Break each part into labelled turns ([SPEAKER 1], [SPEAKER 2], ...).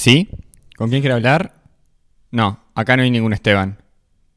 [SPEAKER 1] ¿Sí? ¿Con quién quiere hablar? No, acá no hay ningún Esteban.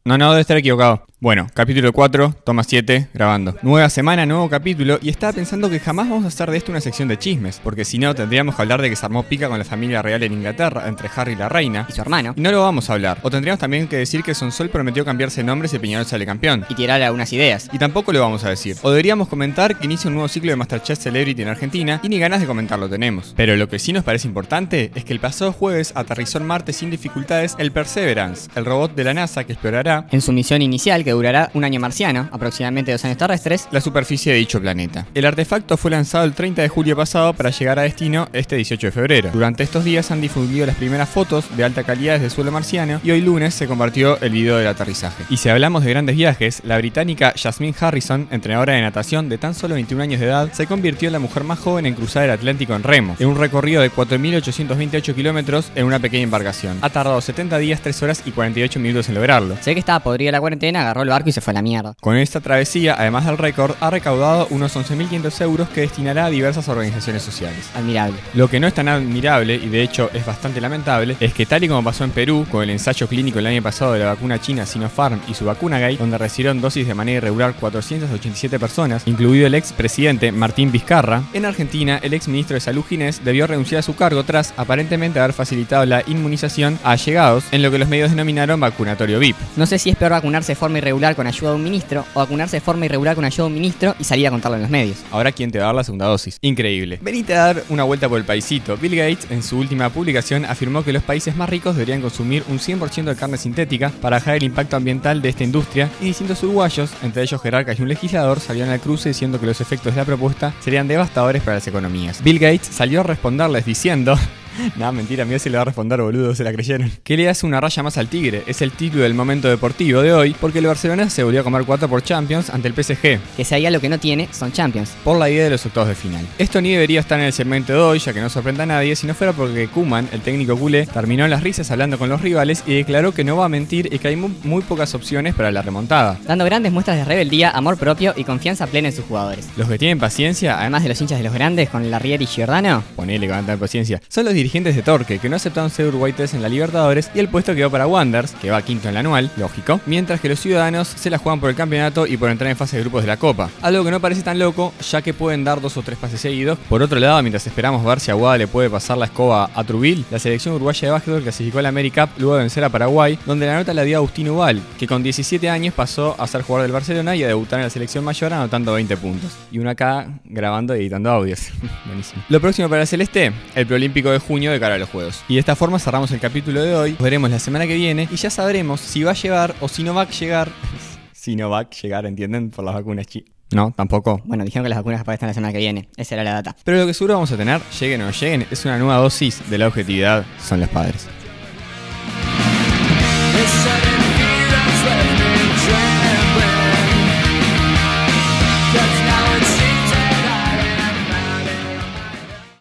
[SPEAKER 1] No, no, debe estar equivocado. Bueno, capítulo 4, toma 7, grabando. Nueva semana, nuevo capítulo, y estaba pensando que jamás vamos a hacer de esto una sección de chismes, porque si no tendríamos que hablar de que se armó pica con la familia real en Inglaterra, entre Harry y la reina.
[SPEAKER 2] y su hermano.
[SPEAKER 1] Y no lo vamos a hablar. O tendríamos también que decir que Sonsol prometió cambiarse nombres y Peñarol sale campeón.
[SPEAKER 2] Y tirar algunas ideas.
[SPEAKER 1] Y tampoco lo vamos a decir. O deberíamos comentar que inicia un nuevo ciclo de Masterchef Celebrity en Argentina y ni ganas de comentarlo tenemos. Pero lo que sí nos parece importante es que el pasado jueves aterrizó en Marte sin dificultades el Perseverance, el robot de la NASA que explorará
[SPEAKER 2] En su misión inicial, que durará un año marciano, aproximadamente dos años terrestres,
[SPEAKER 1] la superficie de dicho planeta. El artefacto fue lanzado el 30 de julio pasado para llegar a destino este 18 de febrero. Durante estos días han difundido las primeras fotos de alta calidad desde el suelo marciano y hoy lunes se compartió el video del aterrizaje. Y si hablamos de grandes viajes, la británica Jasmine Harrison, entrenadora de natación de tan solo 21 años de edad, se convirtió en la mujer más joven en cruzar el Atlántico en remo, en un recorrido de 4.828 kilómetros en una pequeña embarcación. Ha tardado 70 días, 3 horas y 48 minutos en lograrlo.
[SPEAKER 2] ve que estaba podrida la cuarentena, agarró el barco y se fue a la mierda.
[SPEAKER 1] Con esta travesía, además del récord, ha recaudado unos 11.500 euros que destinará a diversas organizaciones sociales.
[SPEAKER 2] Admirable.
[SPEAKER 1] Lo que no es tan admirable, y de hecho es bastante lamentable, es que tal y como pasó en Perú, con el ensayo clínico el año pasado de la vacuna china Sinopharm y su vacuna gay, donde recibieron dosis de manera irregular 487 personas, incluido el ex presidente Martín Vizcarra, en Argentina el ex ministro de Salud Ginés debió renunciar a su cargo tras aparentemente haber facilitado la inmunización a allegados en lo que los medios denominaron vacunatorio VIP.
[SPEAKER 2] No sé si es peor vacunarse de forma irregular con ayuda de un ministro o vacunarse de forma irregular con ayuda de un ministro y salir a contarlo en los medios.
[SPEAKER 1] Ahora, ¿quién te va a dar la segunda dosis? Increíble. Venite a dar una vuelta por el paisito. Bill Gates, en su última publicación, afirmó que los países más ricos deberían consumir un 100% de carne sintética para bajar el impacto ambiental de esta industria y distintos uruguayos, entre ellos jerarcas y un legislador, salieron al cruce diciendo que los efectos de la propuesta serían devastadores para las economías. Bill Gates salió a responderles diciendo... Nada, mentira, mira si le va a responder, boludo, se la creyeron. Que le hace una raya más al Tigre. Es el título del momento deportivo de hoy, porque el Barcelona se volvió a comer 4 por Champions ante el PSG,
[SPEAKER 2] Que si hay algo que no tiene, son champions.
[SPEAKER 1] por la idea de los octavos de final. Esto ni debería estar en el segmento de hoy, ya que no sorprenda a nadie, si no fuera porque Kuman, el técnico culé, terminó en las risas hablando con los rivales y declaró que no va a mentir y que hay mu- muy pocas opciones para la remontada.
[SPEAKER 2] Dando grandes muestras de rebeldía, amor propio y confianza plena en sus jugadores.
[SPEAKER 1] Los que tienen paciencia,
[SPEAKER 2] además de los hinchas de los grandes, con Larrieri y Giordano,
[SPEAKER 1] ponele con tanta paciencia, son los dirigentes de Torque, que no aceptaron ser Uruguay 3 en la Libertadores y el puesto quedó para Wanders, que va quinto en la anual, lógico, mientras que los ciudadanos se la juegan por el campeonato y por entrar en fase de grupos de la Copa. Algo que no parece tan loco, ya que pueden dar dos o tres pases seguidos. Por otro lado, mientras esperamos ver si Aguada le puede pasar la escoba a Trubil, la selección uruguaya de básquetbol clasificó a la AmeriCup luego de vencer a Paraguay, donde la nota la dio Agustín Ubal, que con 17 años pasó a ser jugador del Barcelona y a debutar en la selección mayor anotando 20 puntos. Y uno acá grabando y editando audios. Buenísimo. Lo próximo para el Celeste, el preolímpico de junio de cara a los Juegos. Y de esta forma cerramos el capítulo de hoy. Nos veremos la semana que viene y ya sabremos si va a llegar o si no va a llegar. si no va a llegar, ¿entienden? Por las vacunas chi. No, tampoco.
[SPEAKER 2] bueno, dijeron que las vacunas aparecen la semana que viene. Esa era la data.
[SPEAKER 1] Pero lo que seguro vamos a tener, lleguen o no lleguen, es una nueva dosis de la objetividad, son los padres.